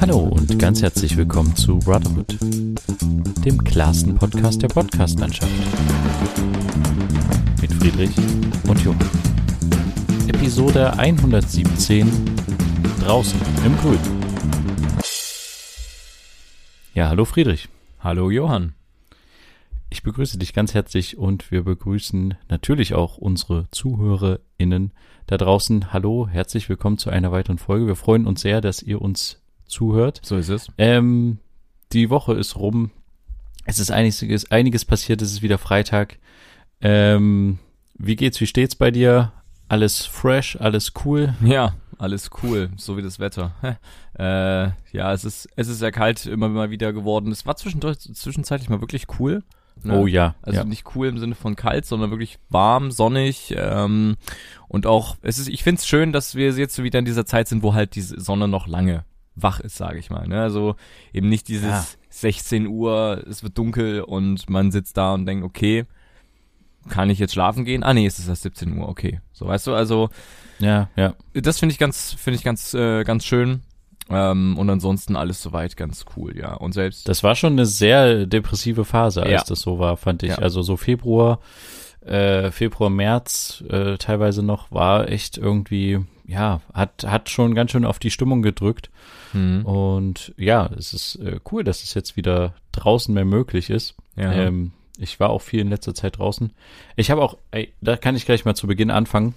Hallo und ganz herzlich willkommen zu Brotherhood, dem klarsten Podcast der Podcastlandschaft. Mit Friedrich und Johann. Episode 117 Draußen im Grün. Ja, hallo Friedrich. Hallo Johann. Ich begrüße dich ganz herzlich und wir begrüßen natürlich auch unsere ZuhörerInnen da draußen. Hallo, herzlich willkommen zu einer weiteren Folge. Wir freuen uns sehr, dass ihr uns zuhört. So ist es. Ähm, die Woche ist rum. Es ist einiges, einiges passiert. Es ist wieder Freitag. Ähm, wie geht's? Wie steht's bei dir? Alles fresh? Alles cool? Ja, alles cool, so wie das Wetter. äh, ja, es ist, es ist sehr kalt immer mal wieder geworden. Es war zwischendurch, zwischenzeitlich mal wirklich cool. Ne? Oh ja. Also ja. nicht cool im Sinne von kalt, sondern wirklich warm, sonnig. Ähm, und auch, es ist, ich finde es schön, dass wir jetzt so wieder in dieser Zeit sind, wo halt die Sonne noch lange wach ist, sage ich mal. Ne? Also eben nicht dieses ja. 16 Uhr, es wird dunkel und man sitzt da und denkt, okay, kann ich jetzt schlafen gehen? Ah nee, es ist erst 17 Uhr, okay. So weißt du, also ja, ja. Das finde ich ganz, finde ich ganz, äh, ganz schön. Ähm, und ansonsten alles soweit ganz cool, ja. Und selbst. Das war schon eine sehr depressive Phase, als ja. das so war, fand ich. Ja. Also so Februar, äh, Februar, März äh, teilweise noch war echt irgendwie, ja, hat, hat schon ganz schön auf die Stimmung gedrückt. Mhm. Und ja, es ist äh, cool, dass es jetzt wieder draußen mehr möglich ist. Ja. Ähm, ich war auch viel in letzter Zeit draußen. Ich habe auch, ey, da kann ich gleich mal zu Beginn anfangen.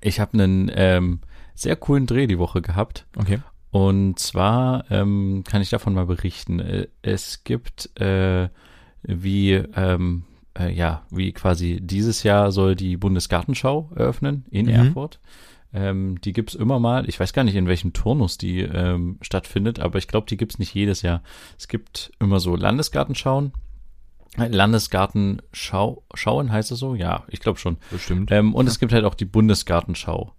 Ich habe einen ähm, sehr coolen Dreh die Woche gehabt. Okay. Und zwar ähm, kann ich davon mal berichten. Äh, es gibt äh, wie ähm, äh, ja wie quasi dieses Jahr soll die Bundesgartenschau eröffnen in mhm. Erfurt. Ähm, die gibt's immer mal. Ich weiß gar nicht, in welchem Turnus die ähm, stattfindet, aber ich glaube, die gibt's nicht jedes Jahr. Es gibt immer so Landesgartenschauen. Landesgartenschau, Schauen heißt es so? Ja, ich glaube schon. Bestimmt. Ähm, und ja. es gibt halt auch die Bundesgartenschau.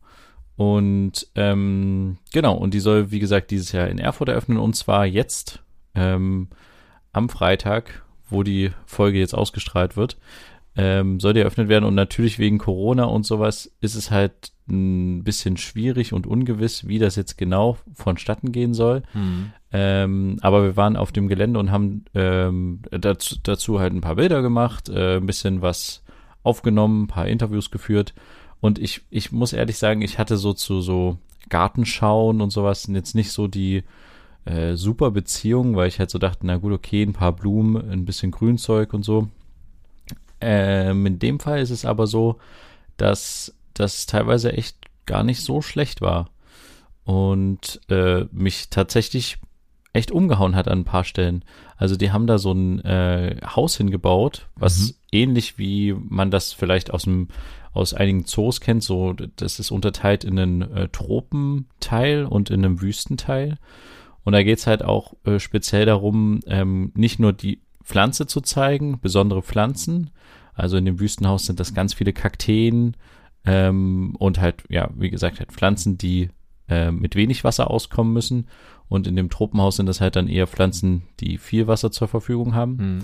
Und ähm, genau, und die soll, wie gesagt, dieses Jahr in Erfurt eröffnen und zwar jetzt ähm, am Freitag, wo die Folge jetzt ausgestrahlt wird, ähm, soll die eröffnet werden. Und natürlich wegen Corona und sowas ist es halt ein bisschen schwierig und ungewiss, wie das jetzt genau vonstatten gehen soll. Mhm. Ähm, aber wir waren auf dem Gelände und haben ähm, dazu, dazu halt ein paar Bilder gemacht, äh, ein bisschen was aufgenommen, ein paar Interviews geführt und ich, ich muss ehrlich sagen, ich hatte so zu so Gartenschauen und sowas jetzt nicht so die äh, super Beziehung, weil ich halt so dachte, na gut, okay, ein paar Blumen, ein bisschen Grünzeug und so. Ähm, in dem Fall ist es aber so, dass das teilweise echt gar nicht so schlecht war und äh, mich tatsächlich echt umgehauen hat an ein paar Stellen. Also die haben da so ein äh, Haus hingebaut, was mhm. ähnlich wie man das vielleicht aus dem aus einigen Zoos kennt, so das ist unterteilt in einen äh, Tropenteil und in einem Wüstenteil. Und da geht's halt auch äh, speziell darum, ähm, nicht nur die Pflanze zu zeigen, besondere Pflanzen. Also in dem Wüstenhaus sind das ganz viele Kakteen ähm, und halt, ja, wie gesagt, halt Pflanzen, die äh, mit wenig Wasser auskommen müssen. Und in dem Tropenhaus sind das halt dann eher Pflanzen, die viel Wasser zur Verfügung haben. Mhm.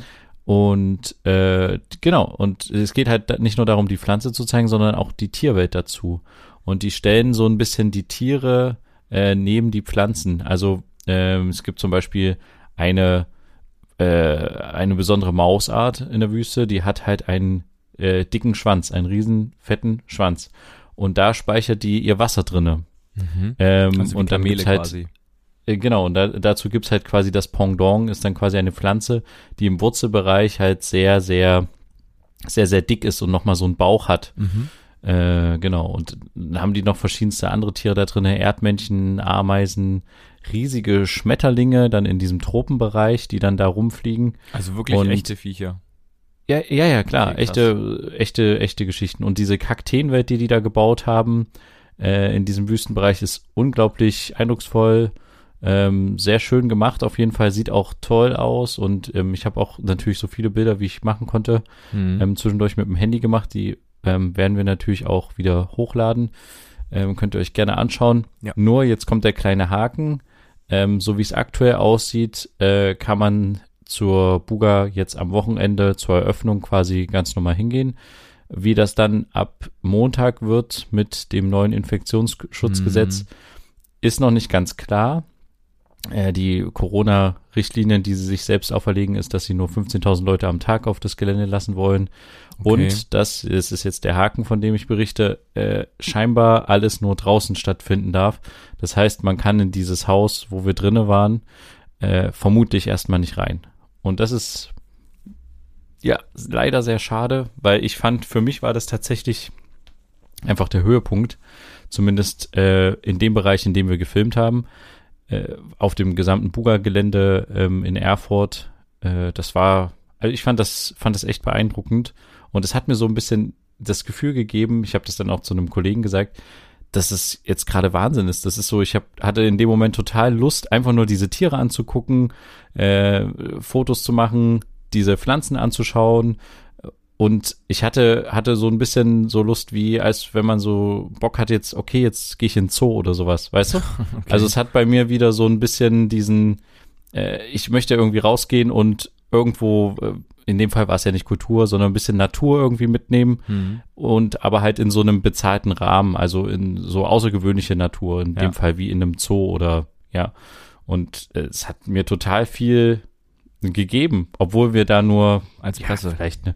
Und äh, genau, und es geht halt nicht nur darum, die Pflanze zu zeigen, sondern auch die Tierwelt dazu. Und die stellen so ein bisschen die Tiere äh, neben die Pflanzen. Also ähm, es gibt zum Beispiel eine, äh, eine besondere Mausart in der Wüste, die hat halt einen äh, dicken Schwanz, einen riesen fetten Schwanz. Und da speichert die ihr Wasser drinne. Mhm. Ähm, also und dann gibt's halt, quasi. Äh, genau, und da, dazu gibt's halt quasi das Pendant, ist dann quasi eine Pflanze, die im Wurzelbereich halt sehr, sehr, sehr, sehr dick ist und nochmal so einen Bauch hat. Mhm. Äh, genau, und dann haben die noch verschiedenste andere Tiere da drin, Erdmännchen, Ameisen, riesige Schmetterlinge dann in diesem Tropenbereich, die dann da rumfliegen. Also wirklich und, echte Viecher. Ja, ja, ja, klar, okay, echte, echte, echte Geschichten. Und diese Kakteenwelt, die die da gebaut haben, äh, in diesem Wüstenbereich ist unglaublich eindrucksvoll ähm, sehr schön gemacht, auf jeden Fall, sieht auch toll aus und ähm, ich habe auch natürlich so viele Bilder, wie ich machen konnte, mhm. ähm, zwischendurch mit dem Handy gemacht. Die ähm, werden wir natürlich auch wieder hochladen. Ähm, könnt ihr euch gerne anschauen. Ja. Nur jetzt kommt der kleine Haken. Ähm, so wie es aktuell aussieht, äh, kann man zur Buga jetzt am Wochenende zur Eröffnung quasi ganz normal hingehen. Wie das dann ab Montag wird mit dem neuen Infektionsschutzgesetz, mhm. ist noch nicht ganz klar. äh, die Corona-Richtlinien, die sie sich selbst auferlegen, ist, dass sie nur 15.000 Leute am Tag auf das Gelände lassen wollen. Okay. Und das, das ist jetzt der Haken, von dem ich berichte, äh, scheinbar alles nur draußen stattfinden darf. Das heißt, man kann in dieses Haus, wo wir drinnen waren, äh, vermutlich erstmal nicht rein. Und das ist ja leider sehr schade, weil ich fand, für mich war das tatsächlich einfach der Höhepunkt, zumindest äh, in dem Bereich, in dem wir gefilmt haben, äh, auf dem gesamten Buga-Gelände ähm, in Erfurt. Äh, das war, also ich fand das, fand das echt beeindruckend und es hat mir so ein bisschen das Gefühl gegeben, ich habe das dann auch zu einem Kollegen gesagt, dass es jetzt gerade Wahnsinn ist. Das ist so, ich hab, hatte in dem Moment total Lust, einfach nur diese Tiere anzugucken, äh, Fotos zu machen, diese Pflanzen anzuschauen. Und ich hatte, hatte so ein bisschen so Lust, wie als wenn man so Bock hat jetzt, okay, jetzt gehe ich in Zoo oder sowas, weißt du? Okay. Also es hat bei mir wieder so ein bisschen diesen, äh, ich möchte irgendwie rausgehen und irgendwo, äh, in dem Fall war es ja nicht Kultur, sondern ein bisschen Natur irgendwie mitnehmen Mhm. und aber halt in so einem bezahlten Rahmen, also in so außergewöhnliche Natur, in Ja. dem Fall wie in einem Zoo oder ja. Und äh, es hat mir total viel gegeben, obwohl wir da nur Als ja, Presse. vielleicht eine,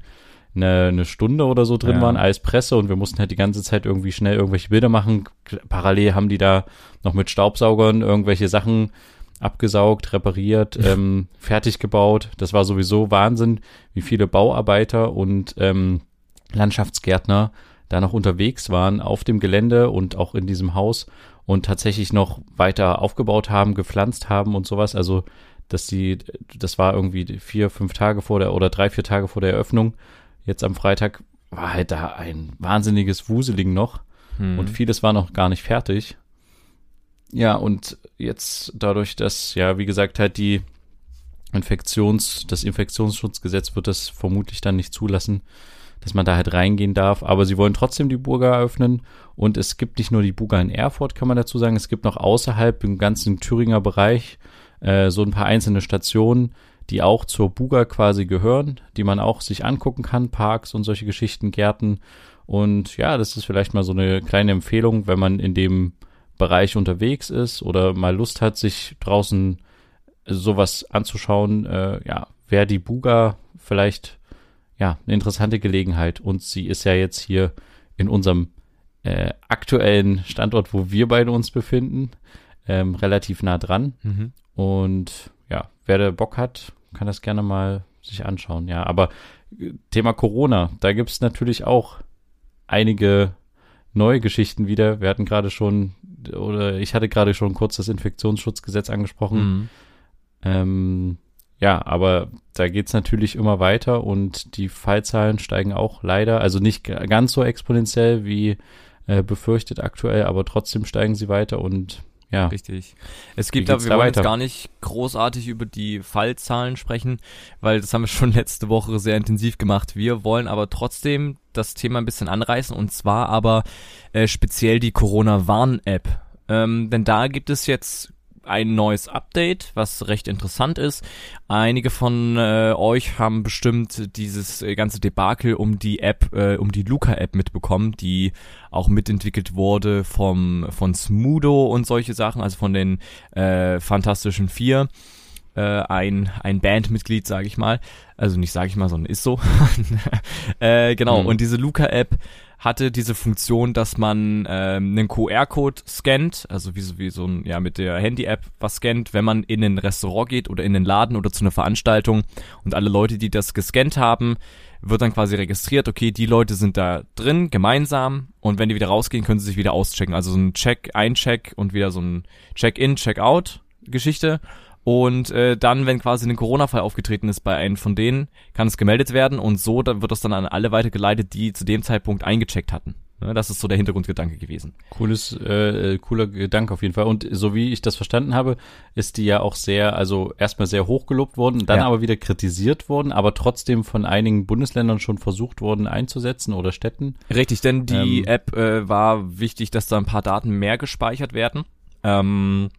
eine, eine Stunde oder so drin Ja. waren als Presse und wir mussten halt die ganze Zeit irgendwie schnell irgendwelche Bilder machen. Parallel haben die da noch mit Staubsaugern irgendwelche Sachen abgesaugt, repariert, ähm, fertig gebaut. Das war sowieso Wahnsinn, wie viele Bauarbeiter und ähm, Landschaftsgärtner da noch unterwegs waren auf dem Gelände und auch in diesem Haus und tatsächlich noch weiter aufgebaut haben, gepflanzt haben und sowas. Also, dass die, das war irgendwie vier, fünf Tage vor der oder drei, vier Tage vor der Eröffnung. Jetzt am Freitag war halt da ein wahnsinniges Wuseling noch Mhm. und vieles war noch gar nicht fertig. Ja, und jetzt dadurch, dass, ja, wie gesagt, halt die Infektions, das Infektionsschutzgesetz wird das vermutlich dann nicht zulassen, dass man da halt reingehen darf. Aber sie wollen trotzdem die Burger eröffnen. Und es gibt nicht nur die Burger in Erfurt, kann man dazu sagen. Es gibt noch außerhalb im ganzen Thüringer Bereich äh, so ein paar einzelne Stationen, die auch zur Buga quasi gehören, die man auch sich angucken kann, Parks und solche Geschichten, Gärten. Und ja, das ist vielleicht mal so eine kleine Empfehlung, wenn man in dem Bereich unterwegs ist oder mal Lust hat, sich draußen sowas anzuschauen. Äh, ja, wäre die Buga vielleicht ja eine interessante Gelegenheit. Und sie ist ja jetzt hier in unserem äh, aktuellen Standort, wo wir beide uns befinden, ähm, relativ nah dran. Mhm. Und ja, wer da Bock hat, kann das gerne mal sich anschauen. Ja, aber äh, Thema Corona, da gibt es natürlich auch einige neue Geschichten wieder. Wir hatten gerade schon, oder ich hatte gerade schon kurz das Infektionsschutzgesetz angesprochen. Mhm. Ähm, ja, aber da geht's natürlich immer weiter und die Fallzahlen steigen auch leider, also nicht ganz so exponentiell wie äh, befürchtet aktuell, aber trotzdem steigen sie weiter und ja, Richtig. Es gibt aber, wir wollen weiter? jetzt gar nicht großartig über die Fallzahlen sprechen, weil das haben wir schon letzte Woche sehr intensiv gemacht. Wir wollen aber trotzdem das Thema ein bisschen anreißen und zwar aber äh, speziell die Corona-Warn-App. Ähm, denn da gibt es jetzt ein neues Update, was recht interessant ist. Einige von äh, euch haben bestimmt dieses äh, ganze Debakel um die App, äh, um die Luca-App mitbekommen, die auch mitentwickelt wurde vom von Smudo und solche Sachen, also von den äh, Fantastischen Vier. Äh, ein, ein Bandmitglied, sage ich mal. Also nicht sage ich mal, sondern ist so. äh, genau, Mhm. und diese Luca-App hatte diese Funktion, dass man ähm, einen QR-Code scannt, also wie so, wie so ein, ja, mit der Handy-App was scannt, wenn man in ein Restaurant geht oder in den Laden oder zu einer Veranstaltung und alle Leute, die das gescannt haben, wird dann quasi registriert, okay, die Leute sind da drin, gemeinsam, und wenn die wieder rausgehen, können sie sich wieder auschecken. Also so ein Check, ein Check und wieder so ein Check-in, Check-out-Geschichte. Und äh, dann, wenn quasi ein Corona-Fall aufgetreten ist bei einem von denen, kann es gemeldet werden und so dann wird das dann an alle weitergeleitet, die zu dem Zeitpunkt eingecheckt hatten. Ne, das ist so der Hintergrundgedanke gewesen. Cooles, äh, äh, cooler Gedanke auf jeden Fall. Und so wie ich das verstanden habe, ist die ja auch sehr, also erstmal sehr hoch gelobt worden, dann Ja. aber wieder kritisiert worden, aber trotzdem von einigen Bundesländern schon versucht worden einzusetzen oder Städten. Richtig, denn die Ähm. App äh, war wichtig, dass da ein paar Daten mehr gespeichert werden. Ähm,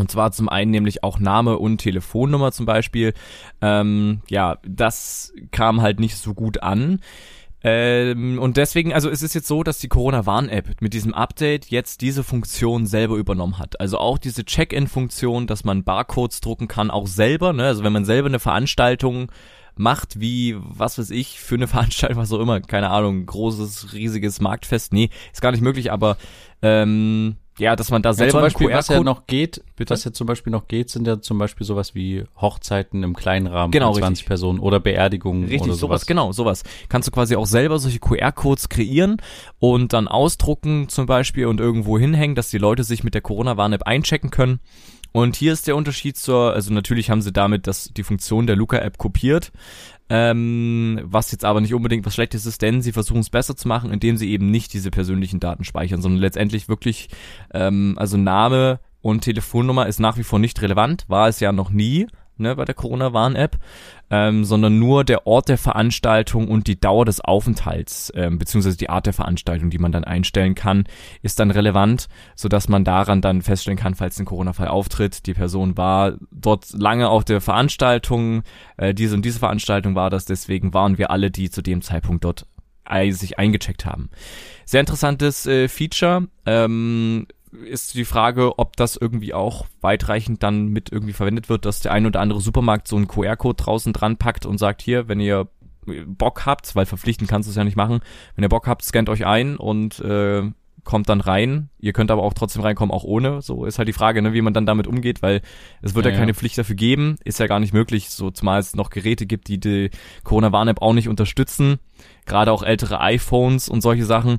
und zwar zum einen nämlich auch Name und Telefonnummer zum Beispiel. Ähm, ja, das kam halt nicht so gut an. Ähm, und deswegen, also es ist jetzt so, dass die Corona-Warn-App mit diesem Update jetzt diese Funktion selber übernommen hat. Also auch diese Check-in-Funktion, dass man Barcodes drucken kann, auch selber. Ne? Also wenn man selber eine Veranstaltung macht, wie, was weiß ich, für eine Veranstaltung, was auch immer, keine Ahnung, großes, riesiges Marktfest. Nee, ist gar nicht möglich, aber ähm, ja, dass man da selber ja, zum Beispiel, was ja noch geht, Bitte? was ja zum Beispiel noch geht, sind ja zum Beispiel sowas wie Hochzeiten im kleinen Rahmen genau, von 20 richtig. Personen oder Beerdigungen richtig, oder sowas. sowas. Genau, sowas. Kannst du quasi auch selber solche QR-Codes kreieren und dann ausdrucken zum Beispiel und irgendwo hinhängen, dass die Leute sich mit der Corona-Warn-App einchecken können. Und hier ist der Unterschied zur, also natürlich haben sie damit das, die Funktion der Luca-App kopiert, ähm, was jetzt aber nicht unbedingt was Schlechtes ist, denn sie versuchen es besser zu machen, indem sie eben nicht diese persönlichen Daten speichern, sondern letztendlich wirklich, ähm, also Name und Telefonnummer ist nach wie vor nicht relevant, war es ja noch nie ne, bei der Corona-Warn-App, ähm, sondern nur der Ort der Veranstaltung und die Dauer des Aufenthalts, ähm, beziehungsweise die Art der Veranstaltung, die man dann einstellen kann, ist dann relevant, sodass man daran dann feststellen kann, falls ein Corona-Fall auftritt, die Person war dort lange auf der Veranstaltung, äh, diese und diese Veranstaltung war das, deswegen waren wir alle, die zu dem Zeitpunkt dort sich eingecheckt haben. Sehr interessantes äh, Feature. Ähm, ist die Frage, ob das irgendwie auch weitreichend dann mit irgendwie verwendet wird, dass der ein oder andere Supermarkt so einen QR-Code draußen dran packt und sagt, hier, wenn ihr Bock habt, weil verpflichten kannst du es ja nicht machen, wenn ihr Bock habt, scannt euch ein und äh, kommt dann rein. Ihr könnt aber auch trotzdem reinkommen, auch ohne. So ist halt die Frage, ne, wie man dann damit umgeht, weil es wird ja, ja keine ja. Pflicht dafür geben. Ist ja gar nicht möglich, so zumal es noch Geräte gibt, die die Corona-Warn-App auch nicht unterstützen. Gerade auch ältere iPhones und solche Sachen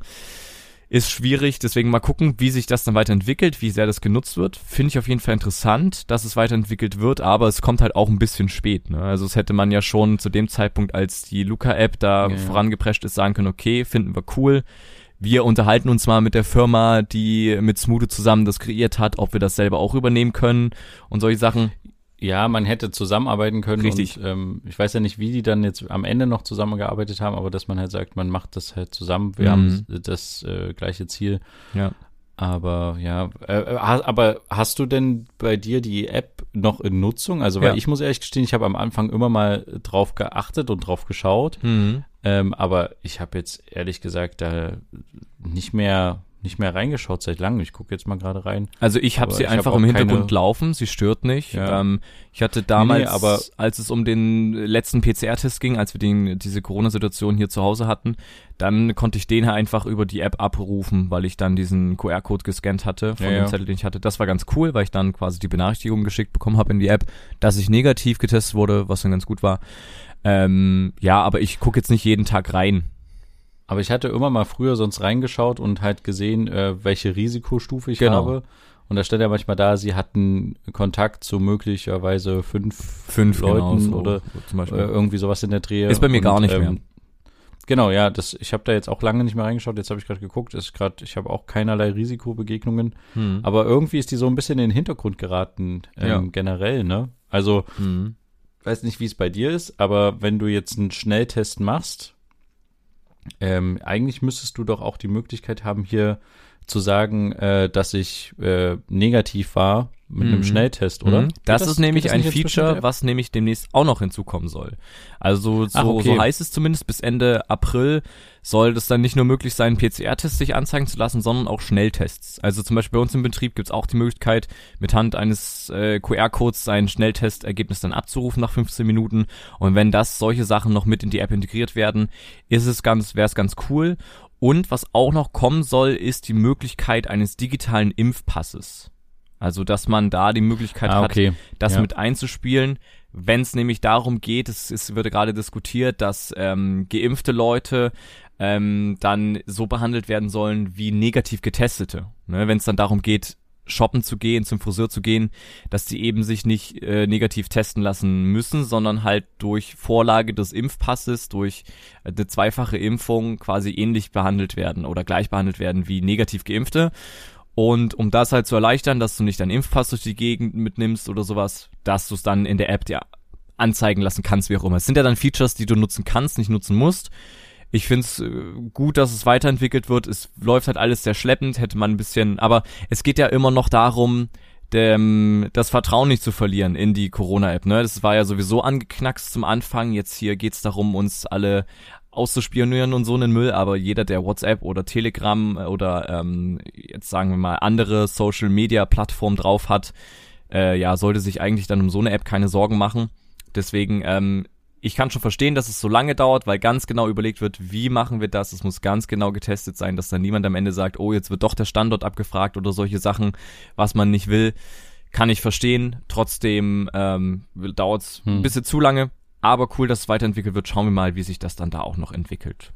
ist schwierig. Deswegen mal gucken, wie sich das dann weiterentwickelt, wie sehr das genutzt wird. Finde ich auf jeden Fall interessant, dass es weiterentwickelt wird, aber es kommt halt auch ein bisschen spät. Ne? Also es hätte man ja schon zu dem Zeitpunkt, als die Luca-App da ja, vorangeprescht ist, sagen können, okay, finden wir cool. Wir unterhalten uns mal mit der Firma, die mit Smoothe zusammen das kreiert hat, ob wir das selber auch übernehmen können und solche Sachen. Ja, man hätte zusammenarbeiten können. Richtig. Und, ähm, ich weiß ja nicht, wie die dann jetzt am Ende noch zusammengearbeitet haben, aber dass man halt sagt, man macht das halt zusammen. Wir Mhm. haben das äh, gleiche Ziel. Ja. Aber ja, äh, äh, aber hast du denn bei dir die App noch in Nutzung? Also, weil Ja. ich muss ehrlich gestehen, ich habe am Anfang immer mal drauf geachtet und drauf geschaut. Mhm. Ähm, aber ich habe jetzt ehrlich gesagt da nicht mehr nicht mehr reingeschaut seit langem. Ich gucke jetzt mal gerade rein. Also ich habe sie ich hab einfach auch im Hintergrund keine- laufen, sie stört nicht. Ja. Ähm, ich hatte damals, Nee, aber- als es um den letzten PCR-Test ging, als wir den, diese Corona-Situation hier zu Hause hatten, dann konnte ich den einfach über die App abrufen, weil ich dann diesen QR-Code gescannt hatte von Ja, dem. Zettel, den ich hatte. Das war ganz cool, weil ich dann quasi die Benachrichtigung geschickt bekommen habe in die App, dass ich negativ getestet wurde, was dann ganz gut war. Ähm, ja, aber ich gucke jetzt nicht jeden Tag rein. Aber ich hatte immer mal früher sonst reingeschaut und halt gesehen, äh, welche Risikostufe ich Genau. habe. Und da stand ja manchmal da, sie hatten Kontakt zu möglicherweise fünf, Fünf Leuten genau, so, oder so äh, irgendwie sowas in der Dreh. Ist bei mir und, gar nicht mehr. Genau, ja, das, ich habe da jetzt auch lange nicht mehr reingeschaut. Jetzt habe ich gerade geguckt, ist gerade, ich habe auch keinerlei Risikobegegnungen. Hm. Aber irgendwie ist die so ein bisschen in den Hintergrund geraten, ähm, Ja. generell, ne? Also, Hm. weiß nicht, wie es bei dir ist, aber wenn du jetzt einen Schnelltest machst, ähm, eigentlich müsstest du doch auch die Möglichkeit haben, hier zu sagen, äh, dass ich äh, negativ war mit Mhm. einem Schnelltest, oder? Mhm. Geht Das, ist nämlich das ein Feature, was nämlich demnächst auch noch hinzukommen soll. Also so, Ach, okay. so heißt es zumindest, bis Ende April soll das dann nicht nur möglich sein, PCR-Tests sich anzeigen zu lassen, sondern auch Schnelltests. Also zum Beispiel bei uns im Betrieb gibt's auch die Möglichkeit, mit Hand eines äh, QR-Codes sein Schnelltestergebnis dann abzurufen nach 15 Minuten. Und wenn das solche Sachen noch mit in die App integriert werden, ist es ganz, wäre es ganz cool. Und was auch noch kommen soll, ist die Möglichkeit eines digitalen Impfpasses. Also, dass man da die Möglichkeit Ah, hat, okay. das Ja. mit einzuspielen, wenn es nämlich darum geht, es, es wurde gerade diskutiert, dass ähm, geimpfte Leute ähm, dann so behandelt werden sollen wie negativ getestete. Ne? Wenn es dann darum geht, shoppen zu gehen, zum Friseur zu gehen, dass die eben sich nicht äh, negativ testen lassen müssen, sondern halt durch Vorlage des Impfpasses, durch äh, eine zweifache Impfung quasi ähnlich behandelt werden oder gleich behandelt werden wie negativ geimpfte. Und um das halt zu erleichtern, dass du nicht deinen Impfpass durch die Gegend mitnimmst oder sowas, dass du es dann in der App dir anzeigen lassen kannst, wie auch immer. Es sind ja dann Features, die du nutzen kannst, nicht nutzen musst. Ich find's äh, gut, dass es weiterentwickelt wird. Es läuft halt alles sehr schleppend, hätte man ein bisschen, aber es geht ja immer noch darum, dem, das Vertrauen nicht zu verlieren in die Corona-App. Ne? Das war ja sowieso angeknackst zum Anfang. Jetzt hier geht's darum, uns alle auszuspionieren und so einen Müll, aber jeder, der WhatsApp oder Telegram oder ähm, jetzt sagen wir mal andere Social Media Plattformen drauf hat, äh, ja, sollte sich eigentlich dann um so eine App keine Sorgen machen. Deswegen, ähm, ich kann schon verstehen, dass es so lange dauert, weil ganz genau überlegt wird, wie machen wir das. Es muss ganz genau getestet sein, dass dann niemand am Ende sagt, oh, jetzt wird doch der Standort abgefragt oder solche Sachen, was man nicht will. Kann ich verstehen. Trotzdem ähm, dauert es hm. ein bisschen zu lange. Aber cool, dass es weiterentwickelt wird. Schauen wir mal, wie sich das dann da auch noch entwickelt.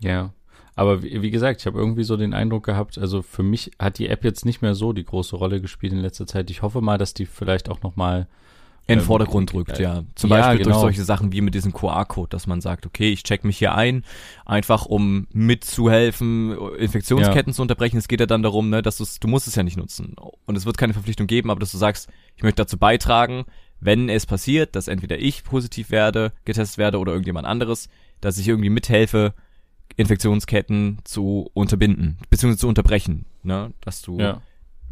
Ja. Aber wie, wie gesagt, ich habe irgendwie so den Eindruck gehabt, also für mich hat die App jetzt nicht mehr so die große Rolle gespielt in letzter Zeit. Ich hoffe mal, dass die vielleicht auch noch mal in den ähm, Vordergrund rückt, ja. Zum ja, Beispiel genau. durch solche Sachen wie mit diesem QR-Code, dass man sagt, okay, ich check mich hier ein, einfach um mitzuhelfen, Infektionsketten ja. zu unterbrechen. Es geht ja dann darum, ne, dass du du musst es ja nicht nutzen. Und es wird keine Verpflichtung geben, aber dass du sagst, ich möchte dazu beitragen, wenn es passiert, dass entweder ich positiv werde, getestet werde oder irgendjemand anderes, dass ich irgendwie mithelfe, Infektionsketten zu unterbinden, beziehungsweise zu unterbrechen, ne, dass du ja.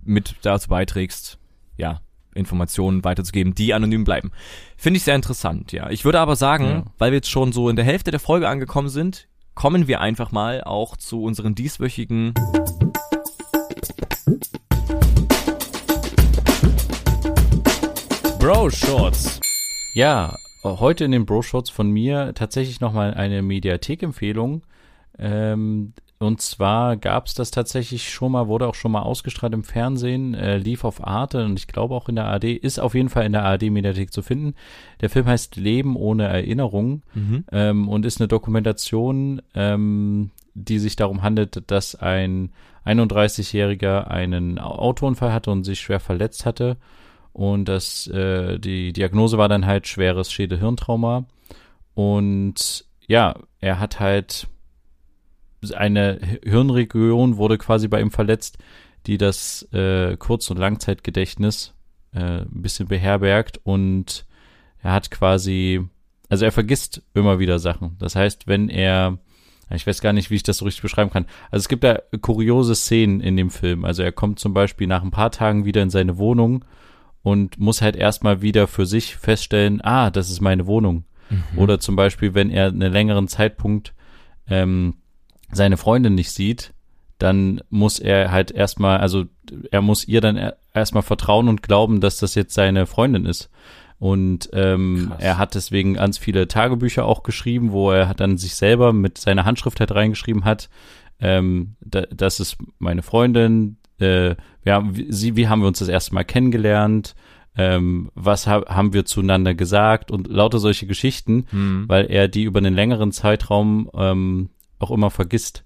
mit dazu beiträgst, ja, Informationen weiterzugeben, die anonym bleiben. Finde ich sehr interessant, ja. Ich würde aber sagen, ja. weil wir jetzt schon so in der Hälfte der Folge angekommen sind, kommen wir einfach mal auch zu unseren dieswöchigen Bro Shorts. Ja, heute in den Bro Shorts von mir tatsächlich nochmal eine Mediathek-Empfehlung. Ähm, und zwar gab es das tatsächlich schon mal, wurde auch schon mal ausgestrahlt im Fernsehen, äh, lief auf Arte und ich glaube auch in der AD, ist auf jeden Fall in der AD-Mediathek zu finden. Der Film heißt Leben ohne Erinnerung mhm. ähm, und ist eine Dokumentation, ähm, die sich darum handelt, dass ein 31-Jähriger einen Autounfall hatte und sich schwer verletzt hatte. Und das, äh, die Diagnose war dann halt schweres Schädelhirntrauma. Und ja, er hat halt eine Hirnregion wurde quasi bei ihm verletzt, die das äh, Kurz- und Langzeitgedächtnis äh, ein bisschen beherbergt und er hat quasi, also er vergisst immer wieder Sachen. Das heißt, wenn er, ich weiß gar nicht, wie ich das so richtig beschreiben kann. Also es gibt da kuriose Szenen in dem Film. Also er kommt zum Beispiel nach ein paar Tagen wieder in seine Wohnung und muss halt erstmal wieder für sich feststellen, ah, das ist meine Wohnung. Mhm. Oder zum Beispiel, wenn er einen längeren Zeitpunkt ähm, seine Freundin nicht sieht, dann muss er halt erstmal, also er muss ihr dann erstmal vertrauen und glauben, dass das jetzt seine Freundin ist. Und ähm, er hat deswegen ganz viele Tagebücher auch geschrieben, wo er dann sich selber mit seiner Handschrift halt reingeschrieben hat, ähm, da, das ist meine Freundin, äh, haben, sie, wie haben wir uns das erste Mal kennengelernt, ähm, was ha haben wir zueinander gesagt und lauter solche Geschichten, hm. weil er die über einen längeren Zeitraum ähm, auch immer vergisst,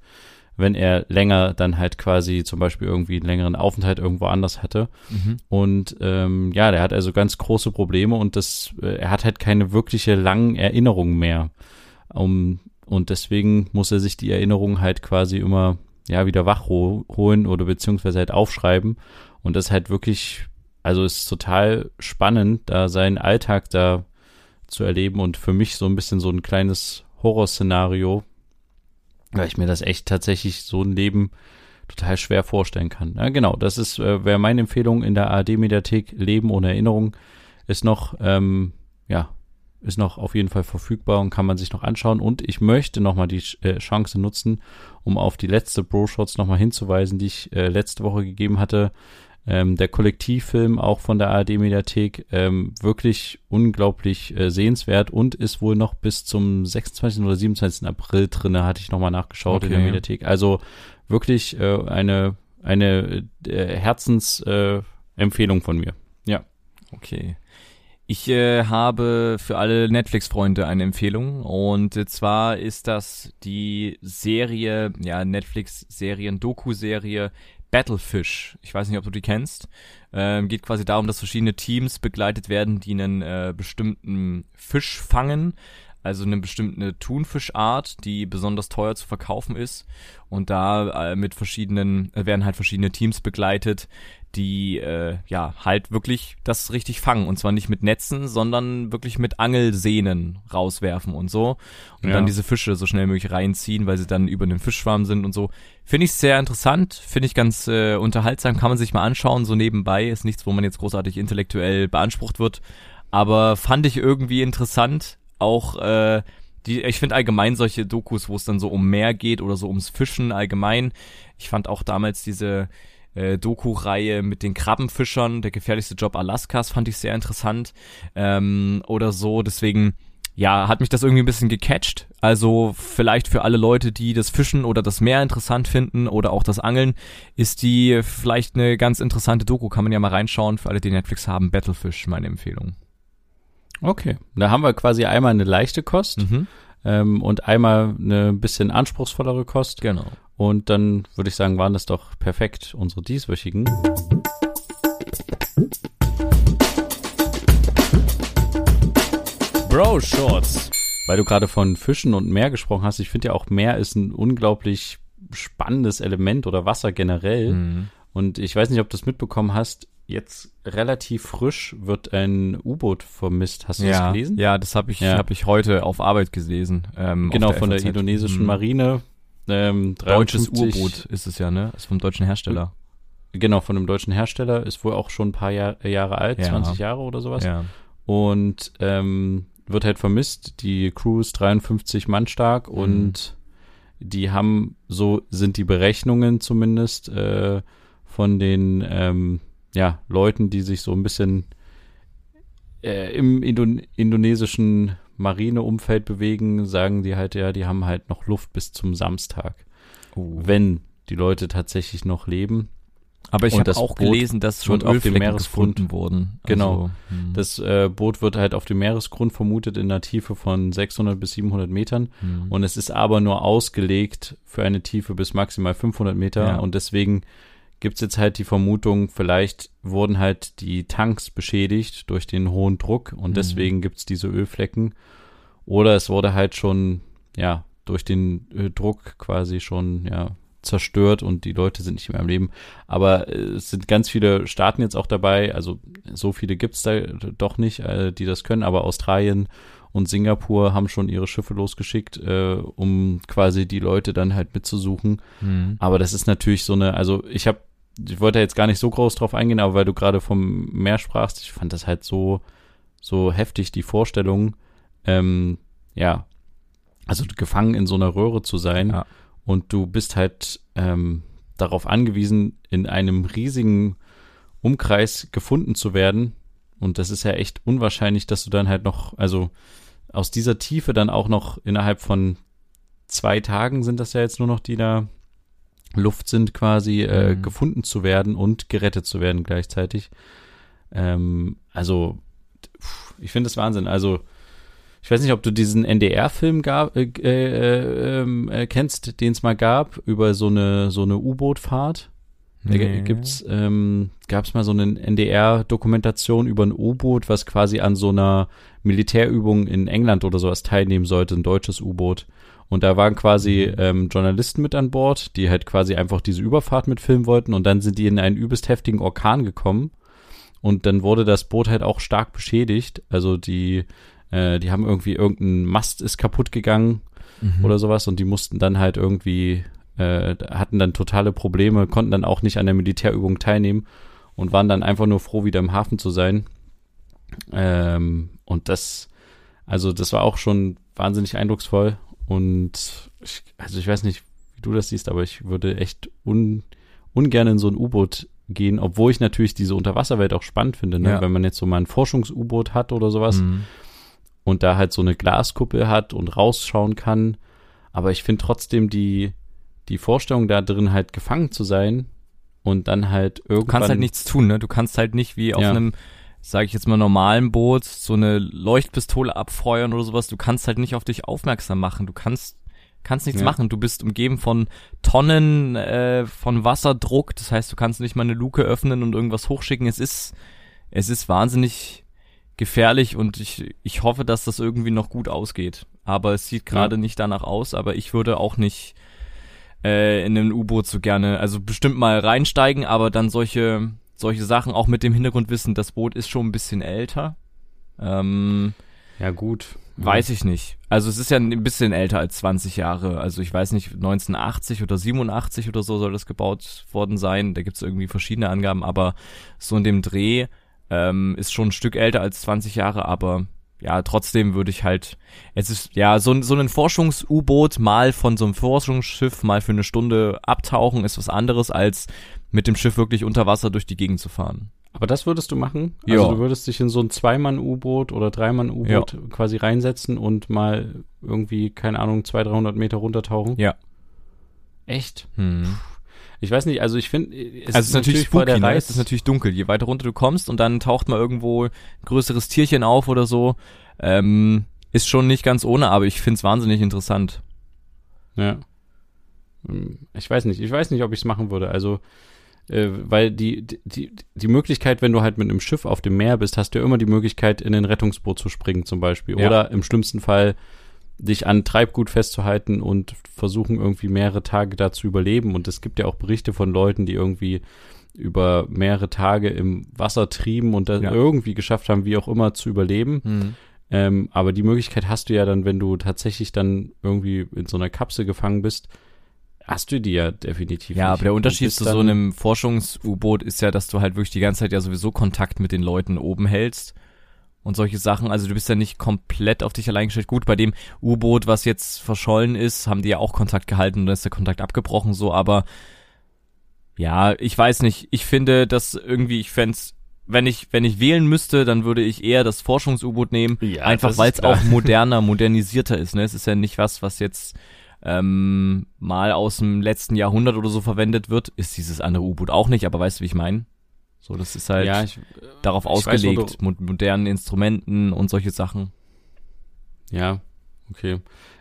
wenn er länger dann halt quasi zum Beispiel irgendwie einen längeren Aufenthalt irgendwo anders hatte. Mhm. Und ähm, ja, der hat also ganz große Probleme und das, äh, er hat halt keine wirkliche langen Erinnerungen mehr. Um, und deswegen muss er sich die Erinnerungen halt quasi immer ja wieder wach holen oder beziehungsweise halt aufschreiben. Und das halt wirklich, also ist total spannend, da seinen Alltag da zu erleben und für mich so ein bisschen so ein kleines Horrorszenario, weil ich mir das echt tatsächlich so ein Leben total schwer vorstellen kann. Ja, genau, das ist äh, wäre meine Empfehlung in der ARD-Mediathek. Leben ohne Erinnerung ist noch, ähm, ja, ist noch auf jeden Fall verfügbar und kann man sich noch anschauen. Und ich möchte nochmal die äh, Chance nutzen, um auf die letzte Bro-Shots nochmal hinzuweisen, die ich äh, letzte Woche gegeben hatte. Ähm, der Kollektivfilm auch von der ARD-Mediathek ähm, wirklich unglaublich äh, sehenswert und ist wohl noch bis zum 26. oder 27. April drinne, hatte ich nochmal nachgeschaut okay. in der Mediathek. Also wirklich eine, eine Herzensempfehlung von mir. Ja. Okay. Ich äh, habe für alle Netflix-Freunde eine Empfehlung und äh, zwar ist das die Serie, ja Netflix-Serien, Doku-Serie Battlefish. Ich weiß nicht, ob du die kennst. Ähm, geht quasi darum, dass verschiedene Teams begleitet werden, die einen äh, bestimmten Fisch fangen. Also eine bestimmte Thunfischart, die besonders teuer zu verkaufen ist. Und da äh, mit verschiedenen, äh, werden halt verschiedene Teams begleitet, die äh, ja halt wirklich das richtig fangen und zwar nicht mit Netzen, sondern wirklich mit Angelsehnen rauswerfen und so und ja. dann diese Fische so schnell möglich reinziehen, weil sie dann über den Fischschwarm sind und so. Finde ich sehr interessant, finde ich ganz äh, unterhaltsam, kann man sich mal anschauen, so nebenbei ist nichts, wo man jetzt großartig intellektuell beansprucht wird, aber fand ich irgendwie interessant, auch äh, die, ich finde allgemein solche Dokus, wo es dann so um Meer geht oder so ums Fischen allgemein. Ich fand auch damals diese äh, Doku-Reihe mit den Krabbenfischern, der gefährlichste Job Alaskas, fand ich sehr interessant. Ähm, oder so, deswegen, ja, hat mich das irgendwie ein bisschen gecatcht. Also vielleicht für alle Leute, die das Fischen oder das Meer interessant finden oder auch das Angeln, ist die vielleicht eine ganz interessante Doku. Kann man ja mal reinschauen. Für alle, die Netflix haben, Battlefish, meine Empfehlung. Okay, da haben wir quasi einmal eine leichte Kost Mhm. ähm, und einmal eine bisschen anspruchsvollere Kost. Genau. Und dann würde ich sagen, waren das doch perfekt unsere dieswöchigen. Bro Shorts. Weil du gerade von Fischen und Meer gesprochen hast, ich finde ja auch Meer ist ein unglaublich spannendes Element oder Wasser generell. Mhm. Und ich weiß nicht, ob du es mitbekommen hast, jetzt relativ frisch wird ein U-Boot vermisst. Hast du Ja, das gelesen? ja, das habe ich, Ja. hab ich heute auf Arbeit gelesen. Ähm, Genau, auf von der FAZ. indonesischen Mhm. Marine. Ähm, Deutsches 53 U-Boot ist es ja, ne? Ist vom deutschen Hersteller. Genau, von einem deutschen Hersteller, ist wohl auch schon ein paar Jahr, Jahre alt, Ja. 20 Jahre oder sowas. Ja. Und ähm, wird halt vermisst. Die Crew ist 53 Mann stark und die haben, so sind die Berechnungen zumindest, äh, von den ähm, ja, Leuten, die sich so ein bisschen äh, im Indon indonesischen Marineumfeld bewegen, sagen die halt, ja, die haben halt noch Luft bis zum Samstag, Oh. wenn die Leute tatsächlich noch leben. Aber ich habe auch Boot gelesen, dass schon auf dem Meeresgrund- gefunden wurden. Genau. Also, hm. Das äh, Boot wird halt auf dem Meeresgrund vermutet in einer Tiefe von 600 bis 700 Metern. hm. Und es ist aber nur ausgelegt für eine Tiefe bis maximal 500 Meter. Ja. Und deswegen gibt's jetzt halt die Vermutung, vielleicht wurden halt die Tanks beschädigt durch den hohen Druck und Mhm. deswegen gibt's diese Ölflecken. Oder es wurde halt schon, ja, durch den äh, Druck quasi schon, ja, zerstört und die Leute sind nicht mehr am Leben. Aber äh, es sind ganz viele Staaten jetzt auch dabei, also so viele gibt's da doch nicht, äh, die das können, aber Australien und Singapur haben schon ihre Schiffe losgeschickt, äh, um quasi die Leute dann halt mitzusuchen. Hm. Aber das ist natürlich so eine, also ich habe, ich wollte jetzt gar nicht so groß drauf eingehen, aber weil du gerade vom Meer sprachst, ich fand das halt so, so heftig, die Vorstellung, ähm, ja, also gefangen in so einer Röhre zu sein Ja. und du bist halt ähm, darauf angewiesen, in einem riesigen Umkreis gefunden zu werden. Und das ist ja echt unwahrscheinlich, dass du dann halt noch, also aus dieser Tiefe dann auch noch innerhalb von zwei Tagen sind das ja jetzt nur noch, die da Luft sind, quasi äh, Mhm. gefunden zu werden und gerettet zu werden gleichzeitig. Ähm, also, pff, ich finde das Wahnsinn. Also, ich weiß nicht, ob du diesen NDR-Film gab, äh, äh, ähm, äh, kennst, den es mal gab, über so eine, so eine U-Boot-Fahrt. Nee. gibt's, ähm, gab's mal so eine NDR-Dokumentation über ein U-Boot, was quasi an so einer Militärübung in England oder sowas teilnehmen sollte, ein deutsches U-Boot. Und da waren quasi ähm, Journalisten mit an Bord, die halt quasi einfach diese Überfahrt mitfilmen wollten und dann sind die in einen übelst heftigen Orkan gekommen und dann wurde das Boot halt auch stark beschädigt. Also die, äh, die haben irgendwie irgendein Mast ist kaputt gegangen Mhm. oder sowas und die mussten dann halt irgendwie, äh, hatten dann totale Probleme, konnten dann auch nicht an der Militärübung teilnehmen und waren dann einfach nur froh, wieder im Hafen zu sein. Ähm, und das, also das war auch schon wahnsinnig eindrucksvoll und ich, also ich weiß nicht, wie du das siehst, aber ich würde echt un, ungern in so ein U-Boot gehen, obwohl ich natürlich diese Unterwasserwelt auch spannend finde, ne? Ja. wenn man jetzt so mal ein Forschungs-U-Boot hat oder sowas Mhm. und da halt so eine Glaskuppel hat und rausschauen kann. Aber ich finde trotzdem die, die Vorstellung da drin halt gefangen zu sein und dann halt irgendwann. Du kannst halt nichts tun, ne? Du kannst halt nicht wie auf Ja. einem, sage ich jetzt mal, normalen Boot so eine Leuchtpistole abfeuern oder sowas. Du kannst halt nicht auf dich aufmerksam machen. Du kannst kannst nichts Ja. machen. Du bist umgeben von Tonnen äh, von Wasserdruck. Das heißt, du kannst nicht mal eine Luke öffnen und irgendwas hochschicken. Es ist es ist wahnsinnig gefährlich und ich ich hoffe, dass das irgendwie noch gut ausgeht. Aber es sieht gerade Ja. nicht danach aus. Aber ich würde auch nicht äh, in ein U-Boot so gerne, also bestimmt mal reinsteigen, aber dann solche, solche Sachen auch mit dem Hintergrundwissen, das Boot ist schon ein bisschen älter. Ähm, Ja, gut. weiß ich nicht. Also es ist ja ein bisschen älter als 20 Jahre. Also ich weiß nicht, 1980 oder 87 oder so soll das gebaut worden sein. Da gibt's irgendwie verschiedene Angaben, aber so in dem Dreh ähm, ist schon ein Stück älter als 20 Jahre, aber ja, trotzdem würde ich halt, es ist, ja, so, so ein Forschungs-U-Boot mal von so einem Forschungsschiff mal für eine Stunde abtauchen ist was anderes, als mit dem Schiff wirklich unter Wasser durch die Gegend zu fahren. Aber das würdest du machen? Also Ja. du würdest dich in so ein Zweimann-U-Boot oder Dreimann-U-Boot quasi reinsetzen und mal irgendwie, keine Ahnung, 200, 300 Meter runtertauchen? Ja. Echt? Hm. Ich weiß nicht, also ich finde, es also es ist natürlich spooky, der ne? Reiz. Es ist natürlich dunkel. Je weiter runter du kommst und dann taucht mal irgendwo ein größeres Tierchen auf oder so, ähm, ist schon nicht ganz ohne, aber ich find's wahnsinnig interessant. Ja. Hm, Ich weiß nicht, ich weiß nicht, ob ich es machen würde. Also, äh, weil die, die, die Möglichkeit, wenn du halt mit einem Schiff auf dem Meer bist, hast du ja immer die Möglichkeit, in ein Rettungsboot zu springen, zum Beispiel. Ja. Oder im schlimmsten Fall dich an Treibgut festzuhalten und versuchen, irgendwie mehrere Tage da zu überleben. Und es gibt ja auch Berichte von Leuten, die irgendwie über mehrere Tage im Wasser trieben und das Ja. irgendwie geschafft haben, wie auch immer, zu überleben. Hm. Ähm, aber die Möglichkeit hast du ja dann, wenn du tatsächlich dann irgendwie in so einer Kapsel gefangen bist, hast du die ja definitiv. Ja, nicht. aber der Unterschied zu so einem Forschungs-U-Boot ist ja, dass du halt wirklich die ganze Zeit ja sowieso Kontakt mit den Leuten oben hältst und solche Sachen. Also du bist ja nicht komplett auf dich allein gestellt. Gut, bei dem U-Boot, was jetzt verschollen ist, haben die ja auch Kontakt gehalten und dann ist der Kontakt abgebrochen so, aber ja, ich weiß nicht. Ich finde, dass irgendwie, ich fänd's, wenn ich, wenn ich wählen müsste, dann würde ich eher das Forschungs-U-Boot nehmen. Ja, einfach weil es auch moderner, modernisierter ist. Ne? Es ist ja nicht was, was jetzt ähm, mal aus dem letzten Jahrhundert oder so verwendet wird. Ist dieses andere U-Boot auch nicht, aber weißt du, wie ich meine? So, das ist halt ja, ich, darauf ich weiß, ausgelegt, mit modernen Instrumenten und solche Sachen. ja, okay.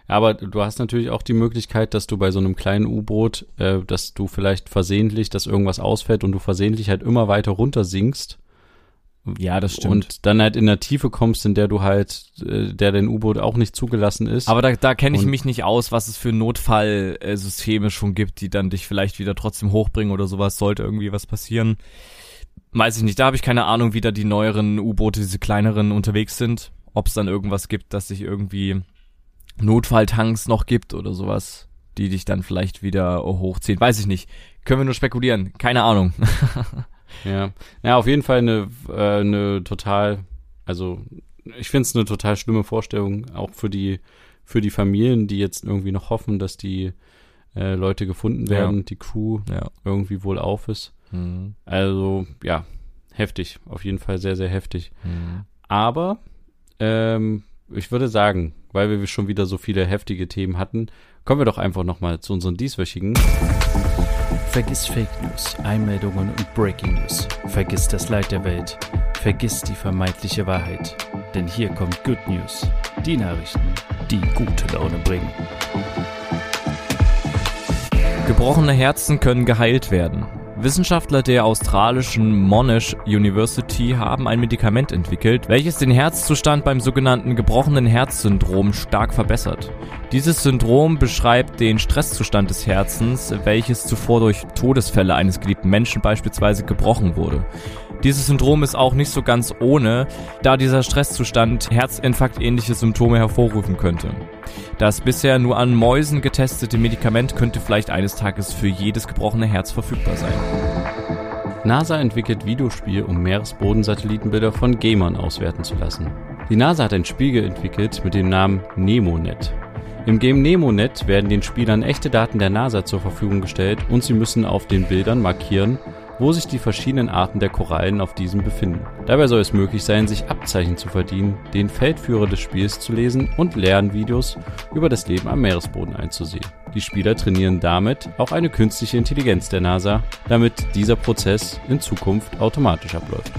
Aber du hast natürlich auch die Möglichkeit, dass du bei so einem kleinen U-Boot, äh, dass du vielleicht versehentlich, dass irgendwas ausfällt und du versehentlich halt immer weiter runter sinkst Ja, das und dann halt in der Tiefe kommst, in der du halt, äh, der dein U-Boot auch nicht zugelassen ist. Aber da, da kenne ich Und- mich nicht aus, was es für Notfallsysteme schon gibt, die dann dich vielleicht wieder trotzdem hochbringen oder sowas, sollte irgendwie was passieren. Weiß ich nicht, da habe ich keine Ahnung, wie da die neueren U-Boote, diese kleineren unterwegs sind. Ob es dann irgendwas gibt, dass sich irgendwie Notfalltanks noch gibt oder sowas, die dich dann vielleicht wieder hochziehen. Weiß ich nicht. Können wir nur spekulieren. Keine Ahnung. Ja, ja, auf jeden Fall eine, äh, eine total, also ich finde es eine total schlimme Vorstellung, auch für die, für die Familien, die jetzt irgendwie noch hoffen, dass die äh, Leute gefunden Ja. werden, die Crew ja. irgendwie wohl auf ist. Hm. Also ja, heftig, auf jeden Fall sehr, sehr heftig. Hm. Aber ähm, ich würde sagen, weil wir schon wieder so viele heftige Themen hatten, kommen wir doch einfach nochmal zu unseren dieswöchigen. Vergiss Fake News, Einmeldungen und Breaking News. Vergiss das Leid der Welt. Vergiss die vermeintliche Wahrheit. Denn hier kommt Good News. Die Nachrichten, die gute Laune bringen. Gebrochene Herzen können geheilt werden. Wissenschaftler der australischen Monash University haben ein Medikament entwickelt, welches den Herzzustand beim sogenannten gebrochenen Herzsyndrom stark verbessert. Dieses Syndrom beschreibt den Stresszustand des Herzens, welches zuvor durch Todesfälle eines geliebten Menschen beispielsweise gebrochen wurde. Dieses Syndrom ist auch nicht so ganz ohne, da dieser Stresszustand herzinfarktähnliche Symptome hervorrufen könnte. Das bisher nur an Mäusen getestete Medikament könnte vielleicht eines Tages für jedes gebrochene Herz verfügbar sein. NASA entwickelt Videospiel, um Meeresbodensatellitenbilder von Gamern auswerten zu lassen. Die NASA hat ein Spiel entwickelt mit dem Namen NemoNet. Im Game NemoNet werden den Spielern echte Daten der NASA zur Verfügung gestellt und sie müssen auf den Bildern markieren, wo sich die verschiedenen Arten der Korallen auf diesem befinden. Dabei soll es möglich sein, sich Abzeichen zu verdienen, den Feldführer des Spiels zu lesen und Lernvideos über das Leben am Meeresboden einzusehen. Die Spieler trainieren damit auch eine künstliche Intelligenz der NASA, damit dieser Prozess in Zukunft automatisch abläuft.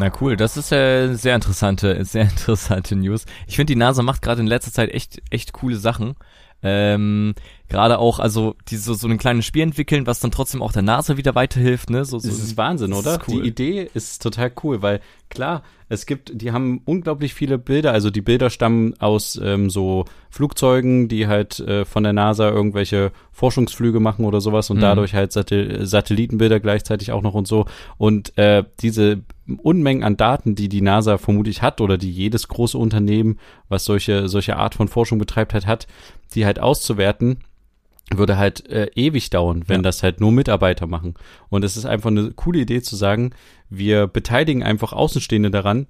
Na cool, das ist äh, sehr interessante, sehr interessante News. Ich finde, die NASA macht gerade in letzter Zeit echt, echt coole Sachen. Ähm, gerade auch, also diese so ein kleines Spiel entwickeln, was dann trotzdem auch der NASA wieder weiterhilft, ne? So, so Das ist Wahnsinn, das oder? ist cool. Die Idee ist total cool, weil klar, es gibt, die haben unglaublich viele Bilder, also die Bilder stammen aus ähm, so Flugzeugen, die halt äh, von der NASA irgendwelche Forschungsflüge machen oder sowas und Mhm. dadurch halt Satel Satellitenbilder gleichzeitig auch noch und so. Und äh, diese Unmengen an Daten, die die NASA vermutlich hat oder die jedes große Unternehmen, was solche, solche Art von Forschung betreibt, halt hat, die halt auszuwerten, würde halt äh, ewig dauern, wenn Ja. das halt nur Mitarbeiter machen. Und es ist einfach eine coole Idee zu sagen, wir beteiligen einfach Außenstehende daran.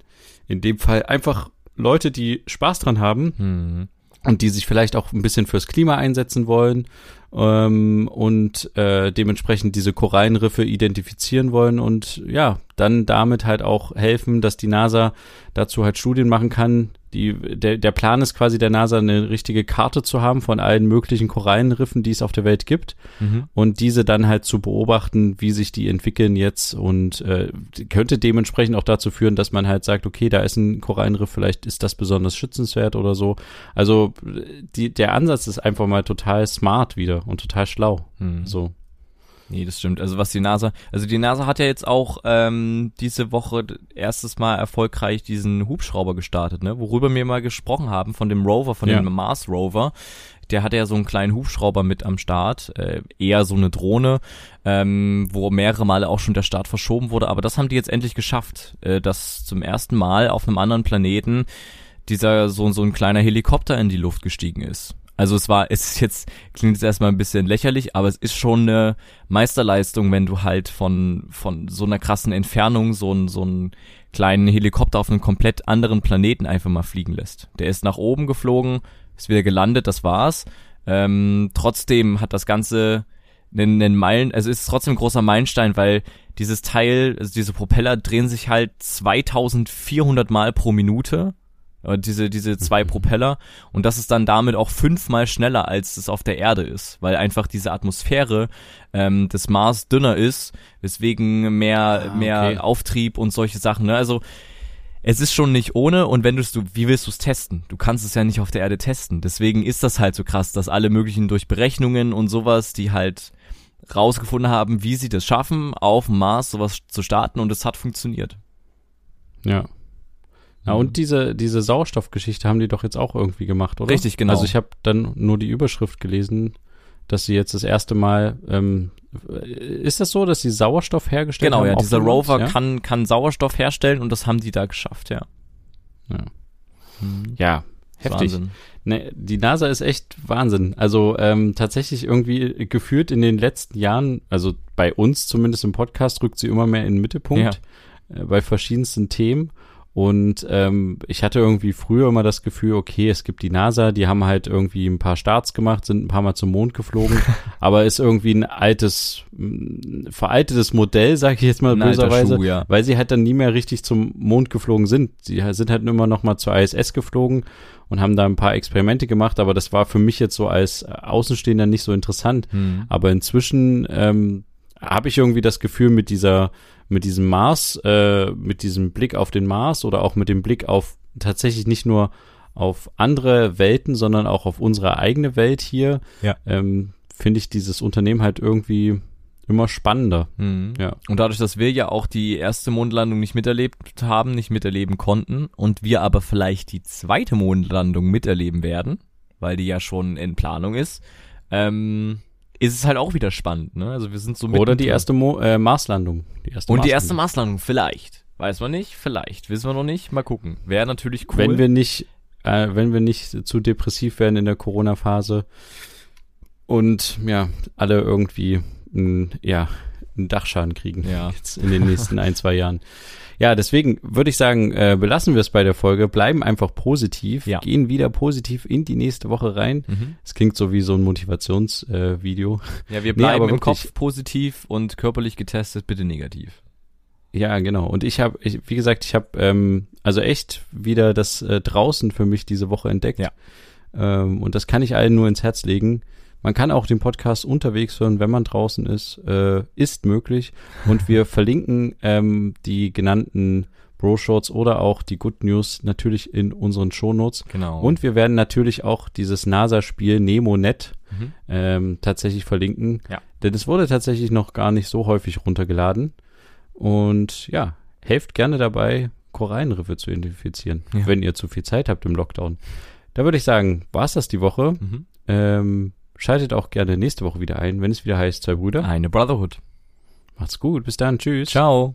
In dem Fall einfach Leute, die Spaß dran haben Hm. und die sich vielleicht auch ein bisschen fürs Klima einsetzen wollen ähm, und äh, dementsprechend diese Korallenriffe identifizieren wollen und ja, dann damit halt auch helfen, dass die NASA dazu halt Studien machen kann. Die, der, der Plan ist quasi der NASA eine richtige Karte zu haben von allen möglichen Korallenriffen, die es auf der Welt gibt Mhm. und diese dann halt zu beobachten, wie sich die entwickeln jetzt und äh, könnte dementsprechend auch dazu führen, dass man halt sagt, okay, da ist ein Korallenriff, vielleicht ist das besonders schützenswert oder so. Also die, der Ansatz ist einfach mal total smart wieder und total schlau. Hm. So. Nee, das stimmt. Also was die NASA, also die NASA hat ja jetzt auch ähm, diese Woche erstes Mal erfolgreich diesen Hubschrauber gestartet, ne? Worüber wir mal gesprochen haben von dem Rover, von Ja. dem Mars Rover. Der hatte ja so einen kleinen Hubschrauber mit am Start, äh, eher so eine Drohne, ähm, wo mehrere Male auch schon der Start verschoben wurde. Aber das haben die jetzt endlich geschafft, äh, dass zum ersten Mal auf einem anderen Planeten dieser so, so ein kleiner Helikopter in die Luft gestiegen ist. Also es war, es ist jetzt, klingt jetzt erstmal ein bisschen lächerlich, aber es ist schon eine Meisterleistung, wenn du halt von, von so einer krassen Entfernung so einen, so einen kleinen Helikopter auf einem komplett anderen Planeten einfach mal fliegen lässt. Der ist nach oben geflogen, ist wieder gelandet, das war's. Ähm, trotzdem hat das Ganze einen, einen Meilen, also es ist trotzdem ein großer Meilenstein, weil dieses Teil, also diese Propeller drehen sich halt 2400 Mal pro Minute. Äh, Diese, diese zwei Propeller. Und das ist dann damit auch fünfmal schneller, als es auf der Erde ist, weil einfach diese Atmosphäre ähm, des Mars dünner ist, weswegen mehr, Ah, okay. mehr Auftrieb und solche Sachen. Ne? Also es ist schon nicht ohne und wenn du du, wie willst du es testen? Du kannst es ja nicht auf der Erde testen. Deswegen ist das halt so krass, dass alle möglichen durch Berechnungen und sowas, die halt rausgefunden haben, wie sie das schaffen, auf dem Mars sowas zu starten und es hat funktioniert. Ja. Ja, Mhm. und diese, diese Sauerstoffgeschichte haben die doch jetzt auch irgendwie gemacht, oder? Richtig, genau. Also ich habe dann nur die Überschrift gelesen, dass sie jetzt das erste Mal, ähm, ist das so, dass sie Sauerstoff hergestellt Genau, haben? ja, auf dieser? Rover ja? kann, kann Sauerstoff herstellen und das haben die da geschafft, ja. Ja. Mhm. Ja, heftig. Wahnsinn. Ne, die NASA ist echt Wahnsinn. Also ähm, tatsächlich irgendwie geführt in den letzten Jahren, also bei uns zumindest im Podcast, rückt sie immer mehr in den Mittelpunkt äh, bei verschiedensten Themen. Und ähm, ich hatte irgendwie früher immer das Gefühl, okay, es gibt die NASA, die haben halt irgendwie ein paar Starts gemacht, sind ein paar Mal zum Mond geflogen, aber ist irgendwie ein altes, veraltetes Modell, sage ich jetzt mal Ein böserweise, Schuh, ja. weil sie halt dann nie mehr richtig zum Mond geflogen sind. Sie sind halt immer noch mal zur ISS geflogen und haben da ein paar Experimente gemacht, aber das war für mich jetzt so als Außenstehender nicht so interessant. Mhm. Aber inzwischen ähm, habe ich irgendwie das Gefühl mit dieser, mit diesem Mars, äh, mit diesem Blick auf den Mars oder auch mit dem Blick auf tatsächlich nicht nur auf andere Welten, sondern auch auf unsere eigene Welt hier, Ja. ähm, finde ich dieses Unternehmen halt irgendwie immer spannender. Mhm. Ja. Und dadurch, dass wir ja auch die erste Mondlandung nicht miterlebt haben, nicht miterleben konnten und wir aber vielleicht die zweite Mondlandung miterleben werden, weil die ja schon in Planung ist, ähm, ist es halt auch wieder spannend, ne? Also wir sind so Oder die erste Mo äh, Marslandung. Die erste und die erste Marslandung. Marslandung vielleicht. Weiß man nicht, vielleicht. Wissen wir noch nicht. Mal gucken. Wäre natürlich cool. Wenn wir nicht, äh, wenn wir nicht zu depressiv werden in der Corona-Phase und ja, alle irgendwie ein, ja, einen Dachschaden kriegen. Ja. Jetzt in den nächsten ein, zwei Jahren. Ja, deswegen würde ich sagen, äh, belassen wir es bei der Folge, bleiben einfach positiv, Ja. gehen wieder positiv in die nächste Woche rein. mhm. Es klingt so wie so ein Motivationsvideo. Äh. Ja, wir Nee, bleiben aber im Kopf positiv und körperlich getestet, bitte negativ. Ja, genau. Und ich habe, wie gesagt, ich habe ähm, also echt wieder das äh, draußen für mich diese Woche entdeckt. Ja. Ähm, und das kann ich allen nur ins Herz legen. Man kann auch den Podcast unterwegs hören, wenn man draußen ist. Äh, ist möglich. Und wir verlinken ähm, die genannten Bro-Shorts oder auch die Good News natürlich in unseren Shownotes. Genau. Und wir werden natürlich auch dieses NASA-Spiel NemoNet Mhm. ähm, tatsächlich verlinken. Ja. Denn es wurde tatsächlich noch gar nicht so häufig runtergeladen. Und ja, helft gerne dabei, Korallenriffe zu identifizieren, Ja. wenn ihr zu viel Zeit habt im Lockdown. Da würde ich sagen, war's das die Woche. Mhm. Ähm, schaltet auch gerne nächste Woche wieder ein, wenn es wieder heißt, zwei Brüder. Eine Brotherhood. Macht's gut, bis dann, tschüss. Ciao.